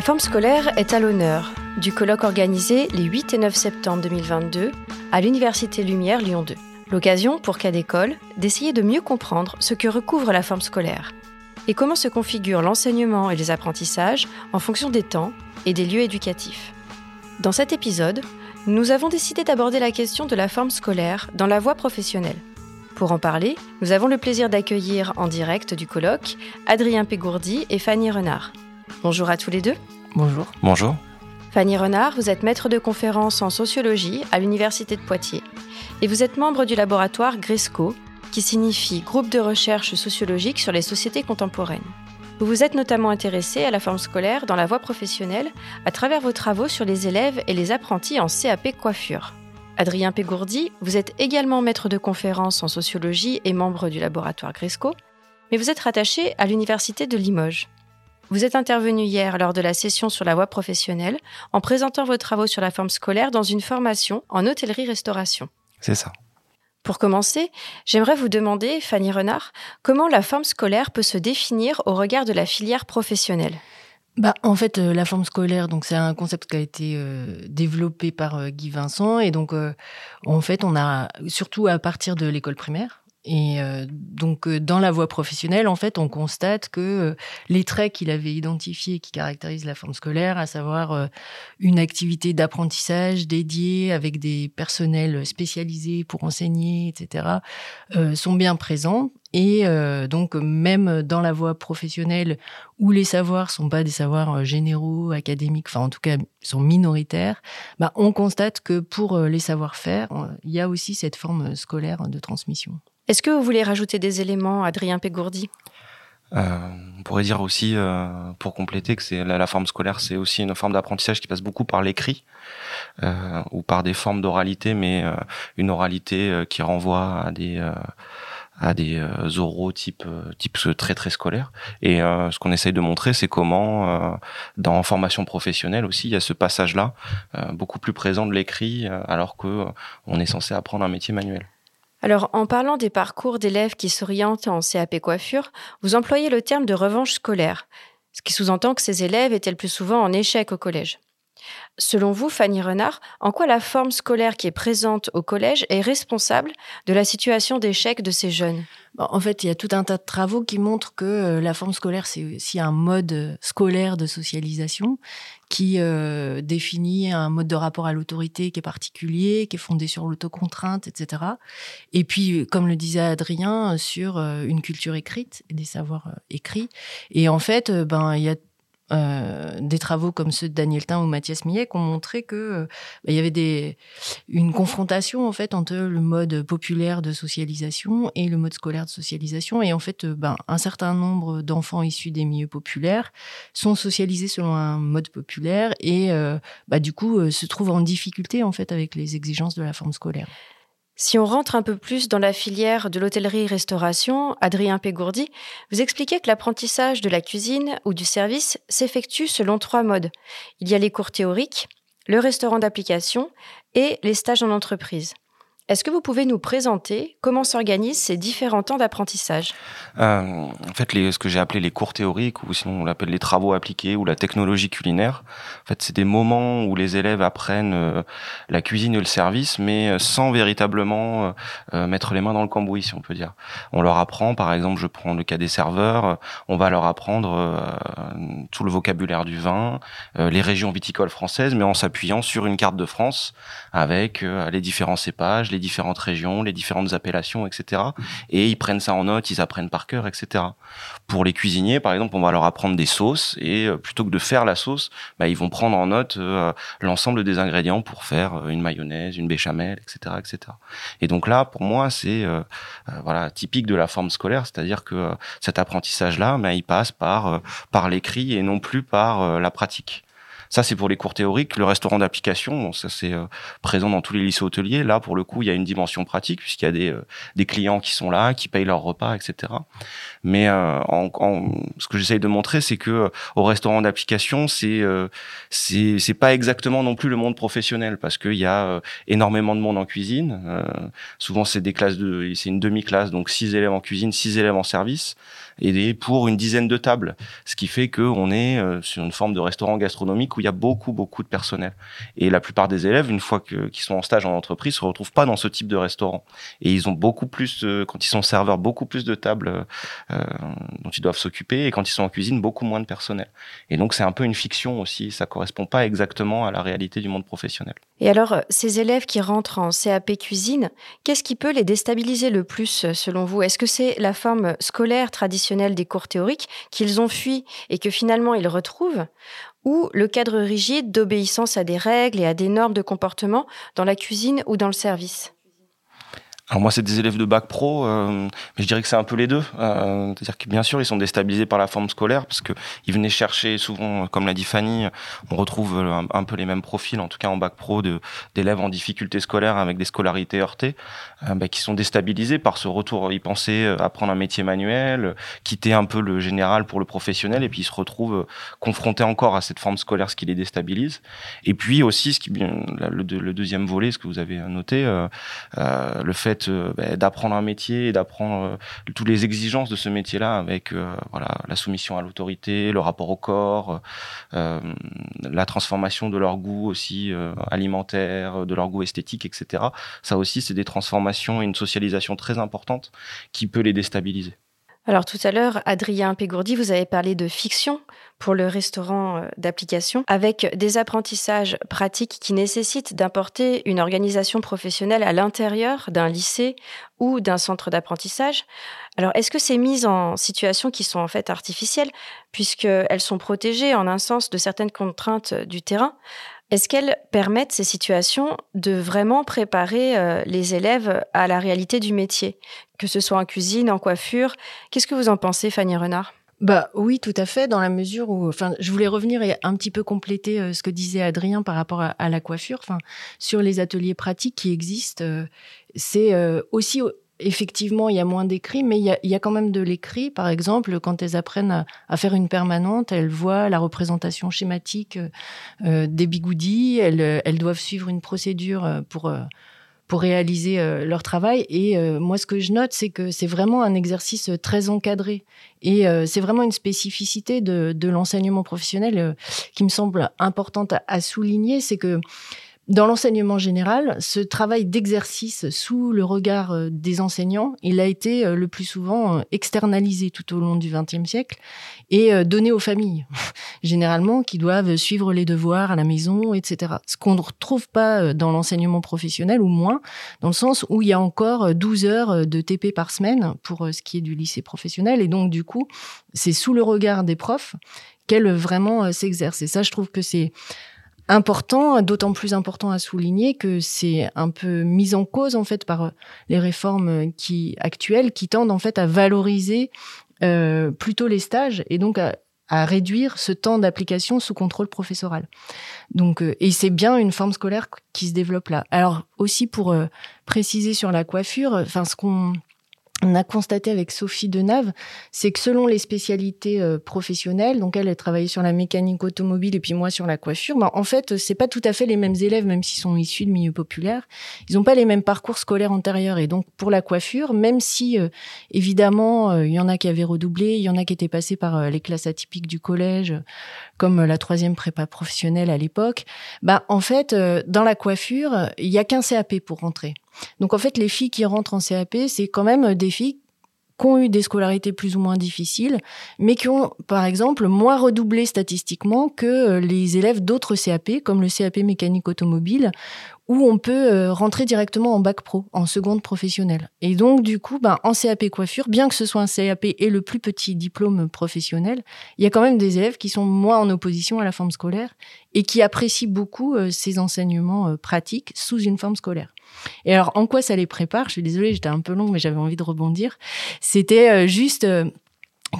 La forme scolaire est à l'honneur du colloque organisé les 8 et 9 septembre 2022 à l'Université Lumière Lyon 2. L'occasion pour cas d'école d'essayer de mieux comprendre ce que recouvre la forme scolaire et comment se configure l'enseignement et les apprentissages en fonction des temps et des lieux éducatifs. Dans cet épisode, nous avons décidé d'aborder la question de la forme scolaire dans la voie professionnelle. Pour en parler, nous avons le plaisir d'accueillir en direct du colloque Adrien Pégourdi et Fanny Renard. Bonjour à tous les deux. Bonjour. Bonjour. Fanny Renard, vous êtes maître de conférence en sociologie à l'Université de Poitiers et vous êtes membre du laboratoire GRESCO, qui signifie Groupe de recherche sociologique sur les sociétés contemporaines. Vous vous êtes notamment intéressé à la forme scolaire dans la voie professionnelle à travers vos travaux sur les élèves et les apprentis en CAP coiffure. Adrien Pégourdi, vous êtes également maître de conférence en sociologie et membre du laboratoire Gresco, mais vous êtes rattaché à l'Université de Limoges. Vous êtes intervenu hier lors de la session sur la voie professionnelle en présentant vos travaux sur la forme scolaire dans une formation en hôtellerie-restauration. C'est ça. Pour commencer, j'aimerais vous demander, Fanny Renard, comment la forme scolaire peut se définir au regard de la filière professionnelle? Bah, en fait, euh, la forme scolaire, donc c'est un concept qui a été euh, développé par euh, Guy Vincent, et donc en fait, on a surtout à partir de l'école primaire, et euh, donc, euh, dans la voie professionnelle, en fait, on constate que euh, les traits qu'il avait identifiés qui caractérisent la forme scolaire, à savoir une activité d'apprentissage dédiée avec des personnels spécialisés pour enseigner, etc., sont bien présents. Et donc, même dans la voie professionnelle où les savoirs sont pas des savoirs généraux, académiques, enfin, en tout cas, sont minoritaires, bah, on constate que pour les savoir-faire, il y a aussi cette forme scolaire de transmission. Est-ce que vous voulez rajouter des éléments, Adrien Pégourdi euh, on pourrait dire aussi, euh, pour compléter, que c'est la, forme scolaire, c'est aussi une forme d'apprentissage qui passe beaucoup par l'écrit euh, ou par des formes d'oralité, mais une oralité qui renvoie à des à des oraux type très très scolaire. Et ce qu'on essaye de montrer, c'est comment dans formation professionnelle aussi, il y a ce passage-là beaucoup plus présent de l'écrit, alors que on est censé apprendre un métier manuel. Alors, en parlant des parcours d'élèves qui s'orientent en CAP coiffure, vous employez le terme de revanche scolaire, ce qui sous-entend que ces élèves étaient le plus souvent en échec au collège. Selon vous, Fanny Renard, en quoi la forme scolaire qui est présente au collège est responsable de la situation d'échec de ces jeunes? En fait, il y a tout un tas de travaux qui montrent que euh, la forme scolaire, c'est aussi un mode euh, scolaire de socialisation qui euh, définit un mode de rapport à l'autorité qui est particulier, qui est fondé sur l'autocontrainte, etc. Et puis, comme le disait Adrien, sur une culture écrite des savoirs écrits. Et en fait, ben, il y a euh, des travaux comme ceux de Daniel Tain ou Mathias Millet qui ont montré que euh, bah, y avait une confrontation en fait entre le mode populaire de socialisation et le mode scolaire de socialisation et en fait euh, ben, un certain nombre d'enfants issus des milieux populaires sont socialisés selon un mode populaire et bah, du coup se trouvent en difficulté en fait avec les exigences de la forme scolaire. Si on rentre un peu plus dans la filière de l'hôtellerie-restauration, Adrien Pégourdi, vous expliquez que l'apprentissage de la cuisine ou du service s'effectue selon trois modes. Il y a les cours théoriques, le restaurant d'application et les stages en entreprise. Est-ce que vous pouvez nous présenter comment s'organisent ces différents temps d'apprentissage? Euh, En fait, ce que j'ai appelé les cours théoriques, ou sinon on l'appelle les travaux appliqués ou la technologie culinaire, en fait, c'est des moments où les élèves apprennent euh, la cuisine et le service, mais euh, sans véritablement mettre les mains dans le cambouis, si on peut dire. On leur apprend, par exemple, je prends le cas des serveurs, on va leur apprendre tout le vocabulaire du vin, les régions viticoles françaises, mais en s'appuyant sur une carte de France avec les différents cépages, les différentes régions, les différentes appellations, etc. Et ils prennent ça en note, ils apprennent par cœur, etc. Pour les cuisiniers, par exemple, on va leur apprendre des sauces et euh, plutôt que de faire la sauce, bah, ils vont prendre en note euh, l'ensemble des ingrédients pour faire euh, une mayonnaise, une béchamel, etc., etc. Et donc là, pour moi, c'est voilà typique de la forme scolaire, c'est-à-dire que cet apprentissage-là, bah, il passe par par l'écrit et non plus par la pratique. Ça, c'est pour les cours théoriques. Le restaurant d'application, bon, ça c'est présent dans tous les lycées hôteliers. Là, pour le coup, il y a une dimension pratique puisqu'il y a des, des clients qui sont là, qui payent leur repas, etc. Mais en, en, ce que j'essaye de montrer, c'est que au restaurant d'application, c'est c'est c'est pas exactement non plus le monde professionnel parce qu'il y a énormément de monde en cuisine. souvent, c'est des classes de, c'est une demi-classe, donc six élèves en cuisine, six élèves en service et pour une dizaine de tables. Ce qui fait qu'on est euh, sur une forme de restaurant gastronomique où il y a beaucoup, beaucoup de personnel. Et la plupart des élèves, une fois qu'ils sont en stage en entreprise, se retrouvent pas dans ce type de restaurant. Et ils ont beaucoup plus, quand ils sont serveurs, beaucoup plus de tables euh, dont ils doivent s'occuper. Et quand ils sont en cuisine, beaucoup moins de personnel. Et donc, c'est un peu une fiction aussi. Ça correspond pas exactement à la réalité du monde professionnel. Et alors, euh, ces élèves qui rentrent en CAP cuisine, qu'est-ce qui peut les déstabiliser le plus selon vous? Est-ce que c'est la forme scolaire traditionnelle des cours théoriques qu'ils ont fui et que finalement ils retrouvent, ou le cadre rigide d'obéissance à des règles et à des normes de comportement dans la cuisine ou dans le service alors moi, c'est des élèves de bac pro, euh, mais je dirais que c'est un peu les deux. Euh, C'est-à-dire que bien sûr, ils sont déstabilisés par la forme scolaire parce que ils venaient chercher souvent, comme l'a dit Fanny, on retrouve un, un, peu les mêmes profils, en tout cas en bac pro, d'élèves en difficulté scolaire avec des scolarités heurtées, euh, bah, qui sont déstabilisés par ce retour. Ils pensaient euh, apprendre un métier manuel, quitter un peu le général pour le professionnel, et puis ils se retrouvent confrontés encore à cette forme scolaire, ce qui les déstabilise. Et puis aussi, ce qui le, le deuxième volet, ce que vous avez noté, euh, le fait euh, bah, d'apprendre un métier et d'apprendre euh, toutes les exigences de ce métier-là avec euh, voilà la soumission à l'autorité, le rapport au corps, la transformation de leur goût aussi alimentaire, de leur goût esthétique, etc. Ça aussi, c'est des transformations et une socialisation très importante qui peut les déstabiliser. Alors tout à l'heure, Adrien Pégourdi, vous avez parlé de fiction pour le restaurant euh, d'application, avec des apprentissages pratiques qui nécessitent d'importer une organisation professionnelle à l'intérieur d'un lycée ou d'un centre d'apprentissage. Alors est-ce que ces mises en situation qui sont en fait artificielles, puisqu'elles sont protégées en un sens de certaines contraintes du terrain, est-ce qu'elles permettent ces situations de vraiment préparer euh, les élèves à la réalité du métier, que ce soit en cuisine, en coiffure. Qu'est-ce que vous en pensez, Fanny Renard? Bah oui, tout à fait, dans la mesure où, enfin, je voulais revenir et un petit peu compléter euh, ce que disait Adrien par rapport à, la coiffure. Enfin, sur les ateliers pratiques qui existent, euh, c'est aussi effectivement, il y a moins d'écrit, mais il y, a, quand même de l'écrit. Par exemple, quand elles apprennent à, faire une permanente, elles voient la représentation schématique euh, des bigoudis, elles, elles, doivent suivre une procédure euh, pour, euh, pour réaliser leur travail. Et moi, ce que je note, c'est que c'est vraiment un exercice très encadré. Et c'est vraiment une spécificité de, de l'enseignement professionnel qui me semble importante à, à souligner, c'est que dans l'enseignement général, ce travail d'exercice sous le regard euh, des enseignants, il a été euh, le plus souvent euh, externalisé tout au long du XXe siècle et donné aux familles, généralement, qui doivent suivre les devoirs à la maison, etc. Ce qu'on ne retrouve pas dans l'enseignement professionnel, ou moins, dans le sens où il y a encore 12 heures de TP par semaine pour ce qui est du lycée professionnel. Et donc, du coup, c'est sous le regard des profs qu'elle vraiment s'exerce. Et ça, je trouve que c'est important, d'autant plus important à souligner que c'est un peu mis en cause en fait par les réformes qui actuelles qui tendent en fait à valoriser euh, plutôt les stages et donc à, réduire ce temps d'application sous contrôle professoral. Donc euh, et c'est bien une forme scolaire qui se développe là. Alors aussi pour euh, préciser sur la coiffure, enfin ce qu'on on a constaté avec Sophie Denave, c'est que selon les spécialités euh, professionnelles, donc elle, a travaillé sur la mécanique automobile et puis moi sur la coiffure, ben, en fait, c'est pas tout à fait les mêmes élèves, même s'ils sont issus de milieux populaires. Ils n'ont pas les mêmes parcours scolaires antérieurs. Et donc, pour la coiffure, même si, euh, évidemment, euh, il y en a qui avaient redoublé, il y en a qui étaient passés par les classes atypiques du collège, comme la troisième prépa professionnelle à l'époque, ben, en fait, dans la coiffure, il y a qu'un CAP pour rentrer. Donc en fait, les filles qui rentrent en CAP, c'est quand même des filles qui ont eu des scolarités plus ou moins difficiles, mais qui ont, par exemple, moins redoublé statistiquement que les élèves d'autres CAP, comme le CAP mécanique automobile, où on peut euh, rentrer directement en bac pro, en seconde professionnelle. Et donc, du coup, ben, en CAP coiffure, bien que ce soit un CAP et le plus petit diplôme professionnel, il y a quand même des élèves qui sont moins en opposition à la forme scolaire et qui apprécient beaucoup euh, ces enseignements euh, pratiques sous une forme scolaire. Et alors, en quoi ça les prépare? Je suis désolée, j'étais un peu long, mais j'avais envie de rebondir. C'était juste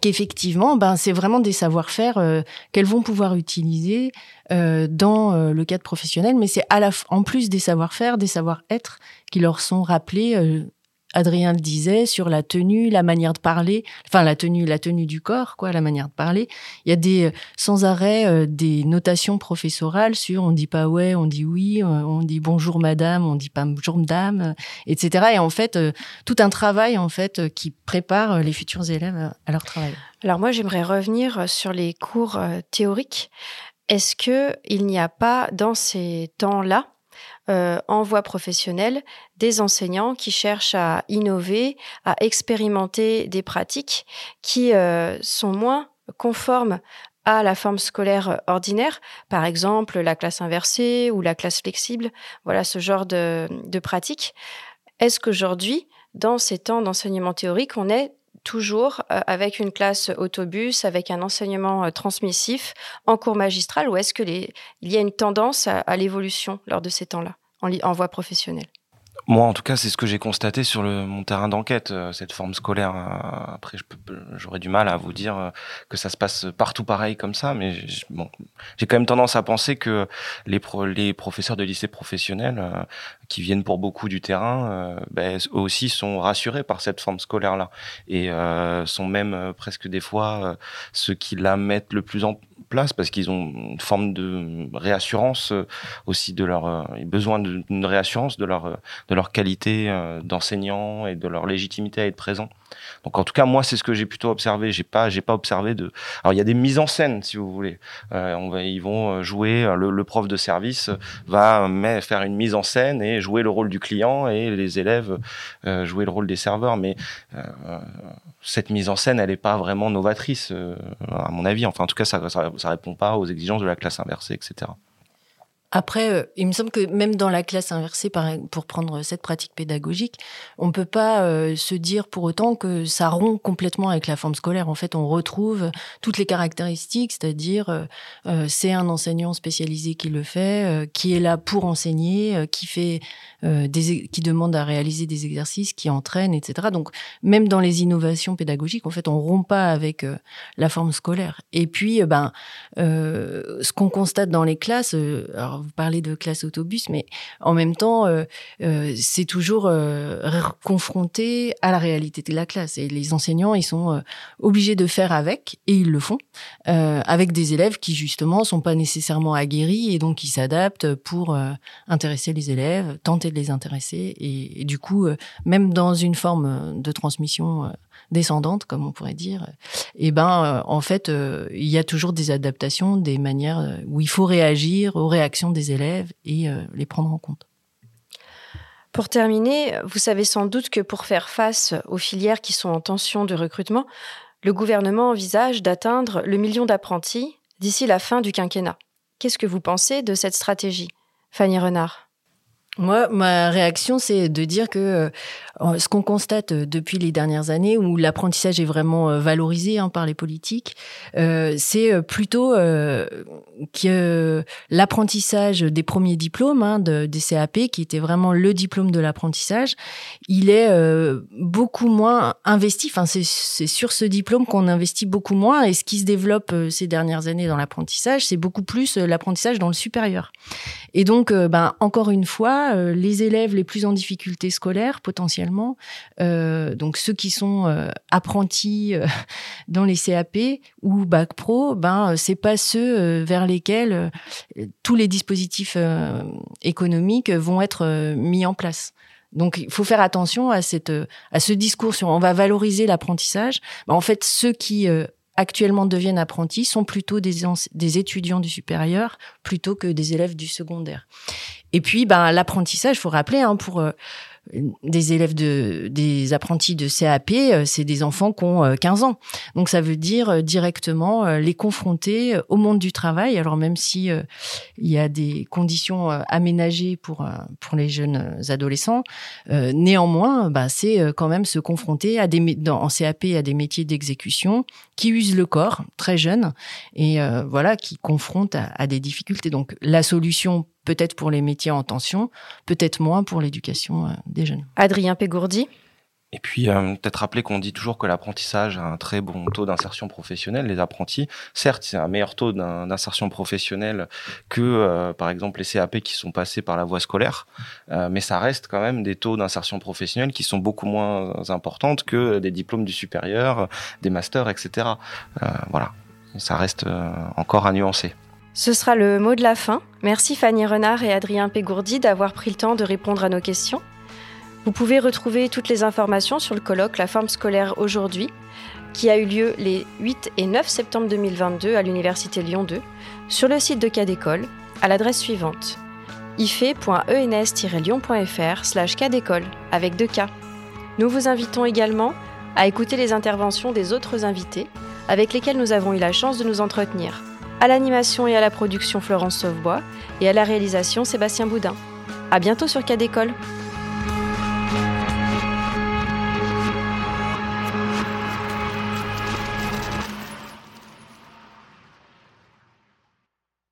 qu'effectivement, ben, c'est vraiment des savoir-faire euh, qu'elles vont pouvoir utiliser euh, dans euh, le cadre professionnel, mais c'est à la en plus des savoir-faire, des savoir-être qui leur sont rappelés Adrien le disait sur la tenue, la manière de parler, enfin la tenue, la tenue du corps, quoi, la manière de parler. Il y a des euh, sans arrêt euh, des notations professorales sur on dit pas ouais, on dit oui, euh, on dit bonjour madame, on dit pas bonjour madame, etc. Et en fait, tout un travail en fait qui prépare les futurs élèves à leur travail. Alors moi, j'aimerais revenir sur les cours théoriques. Est-ce que il n'y a pas dans ces temps-là euh, en voie professionnelle des enseignants qui cherchent à innover, à expérimenter des pratiques qui euh, sont moins conformes à la forme scolaire ordinaire, par exemple la classe inversée ou la classe flexible, voilà ce genre de, de pratiques. Est-ce qu'aujourd'hui, dans ces temps d'enseignement théorique, on est toujours euh, avec une classe autobus, avec un enseignement euh, transmissif en cours magistral, ou est-ce que les, il y a une tendance à, l'évolution lors de ces temps-là, en, en voie professionnelle? Moi, en tout cas, c'est ce que j'ai constaté sur le, mon terrain d'enquête, euh, cette forme scolaire. Après, j'aurais du mal à vous dire que ça se passe partout pareil comme ça, mais bon, j'ai quand même tendance à penser que les, les professeurs de lycée professionnels qui viennent pour beaucoup du terrain, euh, ben, eux aussi sont rassurés par cette forme scolaire-là et euh, sont même euh, presque des fois euh, ceux qui la mettent le plus en place parce qu'ils ont une forme de réassurance aussi de leur besoin d'une réassurance de leur de leur qualité d'enseignant et de leur légitimité à être présent. Donc en tout cas moi c'est ce que j'ai plutôt observé. J'ai pas j'ai pas observé de. Alors il y a des mises en scène si vous voulez. Euh, on va ils vont jouer le, le prof de service va faire une mise en scène et jouer le rôle du client et les élèves euh, jouer le rôle des serveurs. Mais euh, cette mise en scène elle n'est pas vraiment novatrice à mon avis. Enfin en tout cas ça, ça ça répond pas aux exigences de la classe inversée etc. Après, euh, il me semble que même dans la classe inversée, pour prendre cette pratique pédagogique, on peut pas euh, se dire pour autant que ça rompt complètement avec la forme scolaire. En fait, on retrouve toutes les caractéristiques, c'est-à-dire euh, c'est un enseignant spécialisé qui le fait, qui est là pour enseigner, qui fait des, qui demande à réaliser des exercices, qui entraîne, etc. Donc, même dans les innovations pédagogiques, en fait, on rompt pas avec la forme scolaire. Et puis, ben, ce qu'on constate dans les classes, alors vous parlez de classe autobus, mais en même temps, euh, euh, c'est toujours euh, confronté à la réalité de la classe. Et les enseignants, ils sont obligés de faire avec, et ils le font, avec des élèves qui justement sont pas nécessairement aguerris et donc ils s'adaptent pour intéresser les élèves, tenter de les intéresser. Et, et du coup, même dans une forme de transmission descendante, comme on pourrait dire, et eh ben euh, en fait, euh, il y a toujours des adaptations, des manières euh, où il faut réagir aux réactions des élèves et les prendre en compte. Pour terminer, vous savez sans doute que pour faire face aux filières qui sont en tension de recrutement, le gouvernement envisage d'atteindre le million d'apprentis d'ici la fin du quinquennat. Qu'est-ce que vous pensez de cette stratégie? Fanny Renard moi, ma réaction, c'est de dire que euh, ce qu'on constate euh, depuis les dernières années, où l'apprentissage est vraiment euh, valorisé hein, par les politiques, c'est plutôt que l'apprentissage des premiers diplômes, hein, de, des CAP, qui était vraiment le diplôme de l'apprentissage, il est beaucoup moins investi. Enfin, c'est sur ce diplôme qu'on investit beaucoup moins. Et ce qui se développe ces dernières années dans l'apprentissage, c'est beaucoup plus l'apprentissage dans le supérieur. Et donc, ben, encore une fois, euh, les élèves les plus en difficulté scolaire potentiellement, euh, donc ceux qui sont euh, apprentis dans les CAP ou bac pro, ben c'est pas ceux vers lesquels tous les dispositifs économiques vont être mis en place. Donc, il faut faire attention à cette, à ce discours sur on va valoriser l'apprentissage. Ben, en fait, ceux qui actuellement deviennent apprentis sont plutôt des, des étudiants du supérieur plutôt que des élèves du secondaire. Et puis, ben, l'apprentissage, faut rappeler, hein, pour euh, des élèves de des apprentis de CAP, euh, c'est des enfants qui ont 15 euh, ans. Donc ça veut dire euh, directement les confronter au monde du travail. Alors même si il y a des conditions aménagées pour pour les jeunes adolescents, néanmoins, bah, c'est quand même se confronter à des en CAP à des métiers d'exécution qui usent le corps très jeunes et voilà qui confrontent à, à des difficultés. Donc la solution peut-être pour les métiers en tension, peut-être moins pour l'éducation euh, des jeunes. Adrien Pégourdi Et puis euh, peut-être rappeler qu'on dit toujours que l'apprentissage a un très bon taux d'insertion professionnelle. Les apprentis, certes, c'est un meilleur taux d'insertion professionnelle que euh, par exemple les CAP qui sont passés par la voie scolaire, euh, mais ça reste quand même des taux d'insertion professionnelle qui sont beaucoup moins importantes que des diplômes du supérieur, des masters, etc. voilà, ça reste encore à nuancer. Ce sera le mot de la fin. Merci Fanny Renard et Adrien Pégourdi d'avoir pris le temps de répondre à nos questions. Vous pouvez retrouver toutes les informations sur le colloque La forme scolaire aujourd'hui, qui a eu lieu les 8 et 9 septembre 2022 à l'Université Lyon 2, sur le site de Cas d'école, à l'adresse suivante ife.ens-lyon.fr slash d'école avec deux cas. Nous vous invitons également à écouter les interventions des autres invités avec lesquels nous avons eu la chance de nous entretenir. À l'animation et à la production Florence Sauvebois et à la réalisation Sébastien Boudin. À bientôt sur Cas d'école.